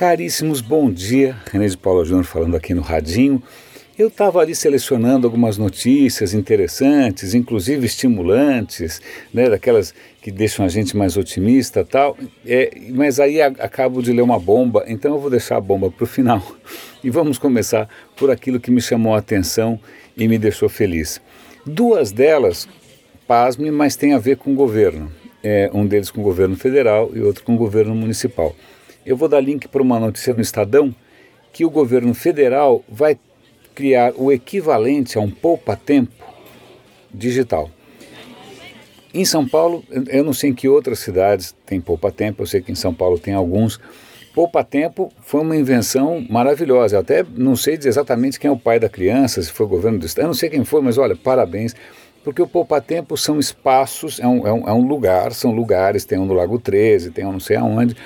Caríssimos, bom dia. René de Paula Júnior falando aqui no Radinho. Eu estava ali selecionando algumas notícias interessantes, inclusive estimulantes, né, daquelas que deixam a gente mais otimista tal. É, mas aí a, acabo de ler uma bomba, então eu vou deixar a bomba para o final. E vamos começar por aquilo que me chamou a atenção e me deixou feliz. Duas delas, pasme, mas tem a ver com o governo. É, um deles com o governo federal e outro com o governo municipal. Eu vou dar link para uma notícia no Estadão que o governo federal vai criar o equivalente a um poupa-tempo digital. Em São Paulo, eu não sei em que outras cidades tem poupa-tempo, eu sei que em São Paulo tem alguns. Poupa-tempo foi uma invenção maravilhosa. Eu até não sei exatamente quem é o pai da criança, se foi o governo do estado, eu não sei quem foi, mas olha, parabéns, porque o poupa-tempo são espaços, é um, é, um, é um lugar, são lugares, tem um no Lago 13, tem um não sei aonde,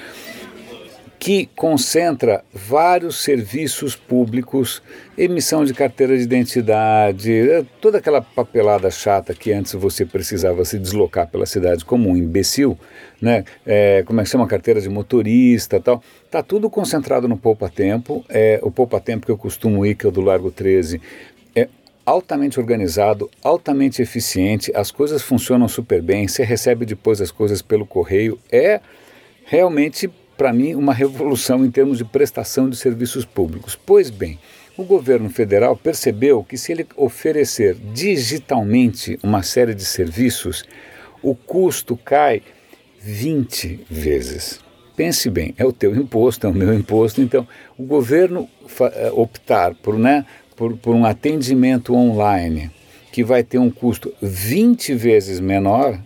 que concentra vários serviços públicos, emissão de carteira de identidade, é, toda aquela papelada chata que antes você precisava se deslocar pela cidade como um imbecil, né? É, como é que chama? Carteira de motorista tal. Está tudo concentrado no Poupa Tempo. É, o Poupa Tempo que eu costumo ir, que é o do Largo 13, é altamente organizado, altamente eficiente, as coisas funcionam super bem, você recebe depois as coisas pelo correio, é realmente para mim, uma revolução em termos de prestação de serviços públicos. Pois bem, o governo federal percebeu que se ele oferecer digitalmente uma série de serviços, o custo cai 20 vezes. Pense bem, é o teu imposto, é o meu imposto, então o governo eh, optar por, né, por, por um atendimento online que vai ter um custo 20 vezes menor,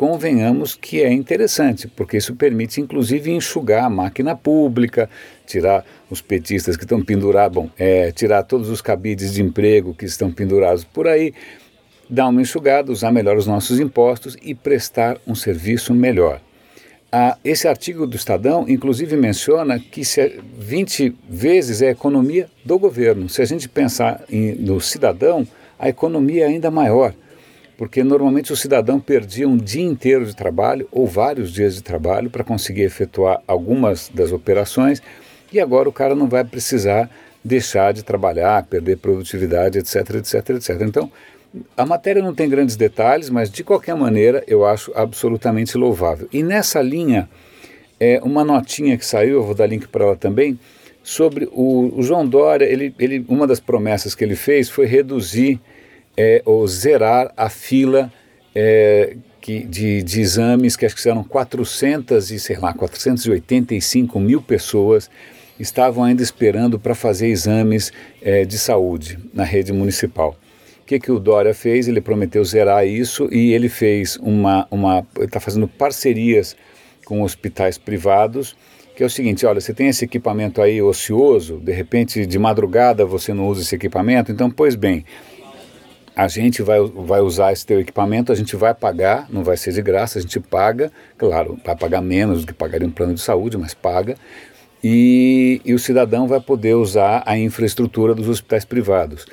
convenhamos que é interessante, porque isso permite inclusive enxugar a máquina pública, tirar os petistas que estão pendurados, bom, é, tirar todos os cabides de emprego que estão pendurados por aí, dar uma enxugada, usar melhor os nossos impostos e prestar um serviço melhor. Ah, esse artigo do Estadão, inclusive, menciona que 20 é vezes é a economia do governo. Se a gente pensar em, no cidadão, a economia é ainda maior porque normalmente o cidadão perdia um dia inteiro de trabalho ou vários dias de trabalho para conseguir efetuar algumas das operações e agora o cara não vai precisar deixar de trabalhar, perder produtividade, etc, etc, etc. Então, a matéria não tem grandes detalhes, mas de qualquer maneira eu acho absolutamente louvável. E nessa linha, é uma notinha que saiu, eu vou dar link para ela também, sobre o, o João Dória, ele, ele, uma das promessas que ele fez foi reduzir é, ou zerar a fila é, que, de, de, exames, que acho que eram 400 e, sei lá, 485 mil pessoas estavam ainda esperando para fazer exames é, de saúde na rede municipal. O que, que o Dória fez? Ele prometeu zerar isso e ele fez uma. uma está fazendo parcerias com hospitais privados que é o seguinte, olha, você tem esse equipamento aí ocioso, de repente de madrugada você não usa esse equipamento, então, pois bem, a gente vai, vai usar esse teu equipamento, a gente vai pagar, não vai ser de graça, a gente paga, claro, vai pagar menos do que pagaria um plano de saúde, mas paga, e, e o cidadão vai poder usar a infraestrutura dos hospitais privados.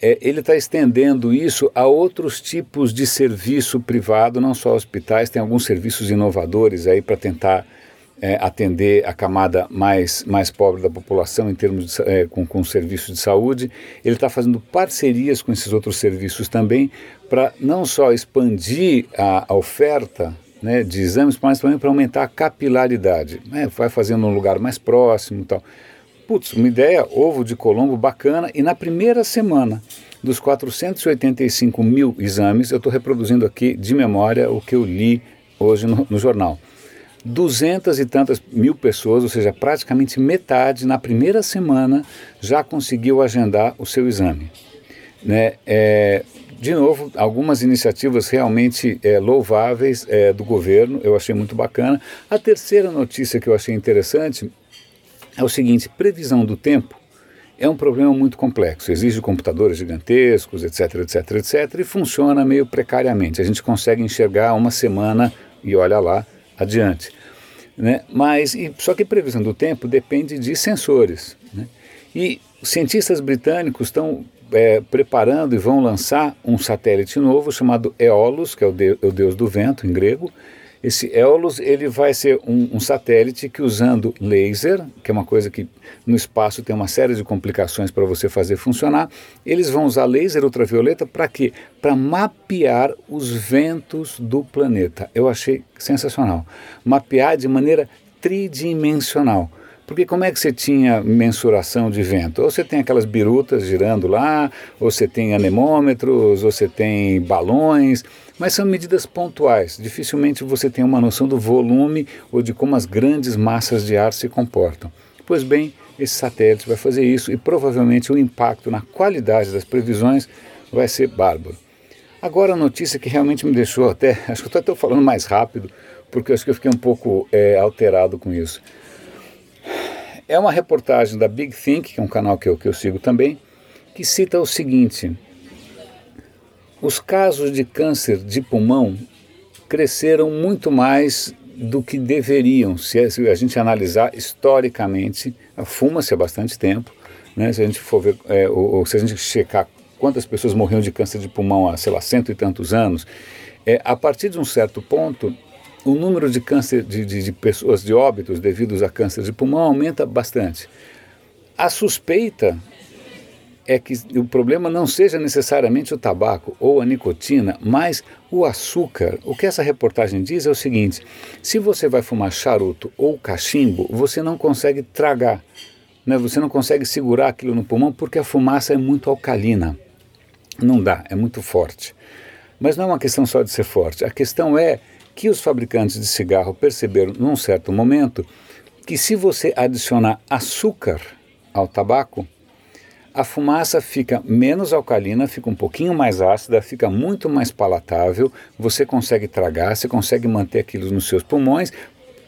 É, ele está estendendo isso a outros tipos de serviço privado, não só hospitais, tem alguns serviços inovadores aí para tentar é, atender a camada mais, mais pobre da população em termos de, é, com, com serviços de saúde. Ele está fazendo parcerias com esses outros serviços também para não só expandir a, a oferta né, de exames, mas também para aumentar a capilaridade. Né, vai fazendo num lugar mais próximo e tal. Putz, uma ideia, ovo de Colombo bacana. E na primeira semana dos 485 mil exames, eu estou reproduzindo aqui de memória o que eu li hoje no, no jornal duzentas e tantas mil pessoas, ou seja, praticamente metade, na primeira semana já conseguiu agendar o seu exame. Né? É, de novo, algumas iniciativas realmente é, louváveis é, do governo, eu achei muito bacana. A terceira notícia que eu achei interessante é o seguinte: previsão do tempo é um problema muito complexo, exige computadores gigantescos, etc, etc, etc, e funciona meio precariamente. A gente consegue enxergar uma semana e olha lá, adiante. Né? Mas, e, só que previsão do tempo depende de sensores. Né? E cientistas britânicos estão é, preparando e vão lançar um satélite novo chamado Eolus, que é o, de, o deus do vento em grego, Esse Eolus ele vai ser um, um, satélite que usando laser, que é uma coisa que no espaço tem uma série de complicações para você fazer funcionar, eles vão usar laser ultravioleta para quê? Para mapear os ventos do planeta. Eu achei sensacional. Mapear de maneira tridimensional. Porque como é que você tinha mensuração de vento? Ou você tem aquelas birutas girando lá, ou você tem anemômetros, ou você tem balões, mas são medidas pontuais. Dificilmente você tem uma noção do volume ou de como as grandes massas de ar se comportam. Pois bem, esse satélite vai fazer isso e provavelmente o impacto na qualidade das previsões vai ser bárbaro. Agora a notícia que realmente me deixou até, acho que eu estou falando mais rápido, porque acho que eu fiquei um pouco é, alterado com isso. É uma reportagem da Big Think, que é um canal que eu, que eu sigo também, que cita o seguinte: os casos de câncer de pulmão cresceram muito mais do que deveriam, se a gente analisar historicamente, fuma-se há bastante tempo, né? se a gente for ver, é, ou, ou, se a gente checar quantas pessoas morriam de câncer de pulmão há, sei lá, cento e tantos anos, é, a partir de um certo ponto, o número de câncer de, de, de pessoas de óbitos devidos a câncer de pulmão aumenta bastante. A suspeita é que o problema não seja necessariamente o tabaco ou a nicotina, mas o açúcar. O que essa reportagem diz é o seguinte: se você vai fumar charuto ou cachimbo, você não consegue tragar, né? você não consegue segurar aquilo no pulmão porque a fumaça é muito alcalina. Não dá, é muito forte. Mas não é uma questão só de ser forte, a questão é que os fabricantes de cigarro perceberam num certo momento que se você adicionar açúcar ao tabaco, a fumaça fica menos alcalina, fica um pouquinho mais ácida, fica muito mais palatável, você consegue tragar, você consegue manter aquilo nos seus pulmões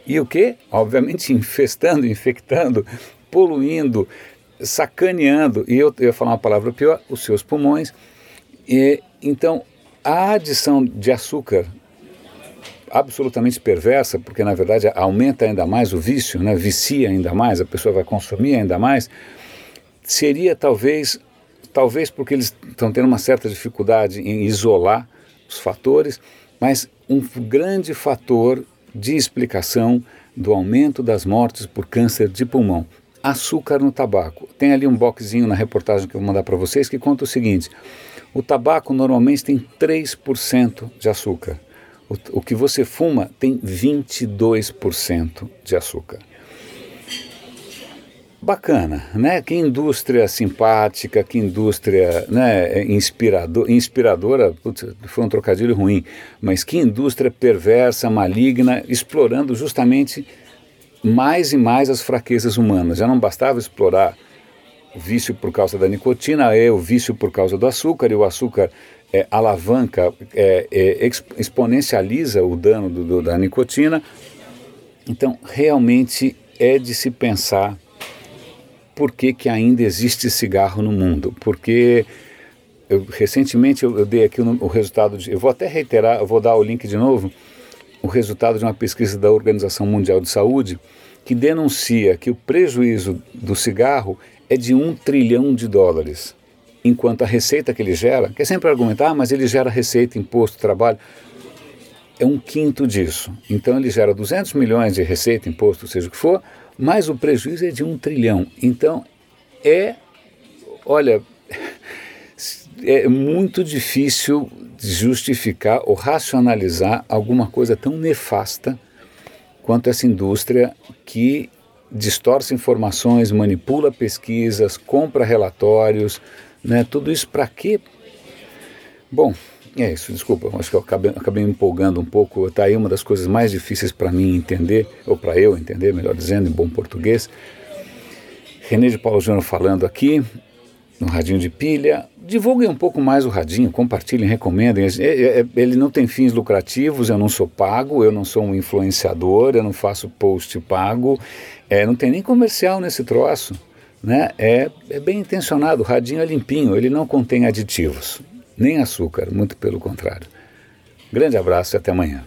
e o que? Obviamente infestando, infectando, poluindo, sacaneando, e eu, eu ia falar uma palavra pior, os seus pulmões. E, então, a adição de açúcar absolutamente perversa, porque na verdade aumenta ainda mais o vício, né? vicia ainda mais, a pessoa vai consumir ainda mais, seria talvez, talvez porque eles estão tendo uma certa dificuldade em isolar os fatores, mas um grande fator de explicação do aumento das mortes por câncer de pulmão. Açúcar no tabaco. Tem ali um boxzinho na reportagem que eu vou mandar para vocês que conta o seguinte: o tabaco normalmente tem 3% de açúcar. O, o que você fuma tem 22% de açúcar. Bacana, né? Que indústria simpática, que indústria né, inspirador, inspiradora, putz, foi um trocadilho ruim, mas que indústria perversa, maligna, explorando justamente mais e mais as fraquezas humanas. Já não bastava explorar o vício por causa da nicotina, é o vício por causa do açúcar, e o açúcar é, alavanca, é, é, exponencializa o dano do, do, da nicotina. Então, realmente é de se pensar por que, que ainda existe cigarro no mundo. Porque eu, recentemente eu, eu, dei aqui o, o resultado, de, eu vou até reiterar, eu vou dar o link de novo, o resultado de uma pesquisa da Organização Mundial de Saúde que denuncia que o prejuízo do cigarro é de um trilhão de dólares, enquanto a receita que ele gera, que é sempre argumentar, ah, mas ele gera receita, imposto, trabalho, é um quinto disso. Então ele gera 200 milhões de receita, imposto, seja o que for, mas o prejuízo é de um trilhão. Então é, olha, é muito difícil justificar ou racionalizar alguma coisa tão nefasta quanto essa indústria que distorce informações, manipula pesquisas, compra relatórios, né? Tudo isso para quê? Bom, é isso, desculpa, acho que eu acabei, acabei me empolgando um pouco. Está aí uma das coisas mais difíceis para mim entender, ou para eu entender, melhor dizendo, em bom português. René de Paulo Júnior falando aqui, no Radinho de Pilha. Divulguem um pouco mais o Radinho, compartilhem, recomendem. É, é, é, ele não tem fins lucrativos, eu não sou pago, eu não sou um influenciador, eu não faço post pago, é, não tem nem comercial nesse troço. Né? É, é bem intencionado, o Radinho é limpinho, ele não contém aditivos nem açúcar, muito pelo contrário. Grande abraço e até amanhã.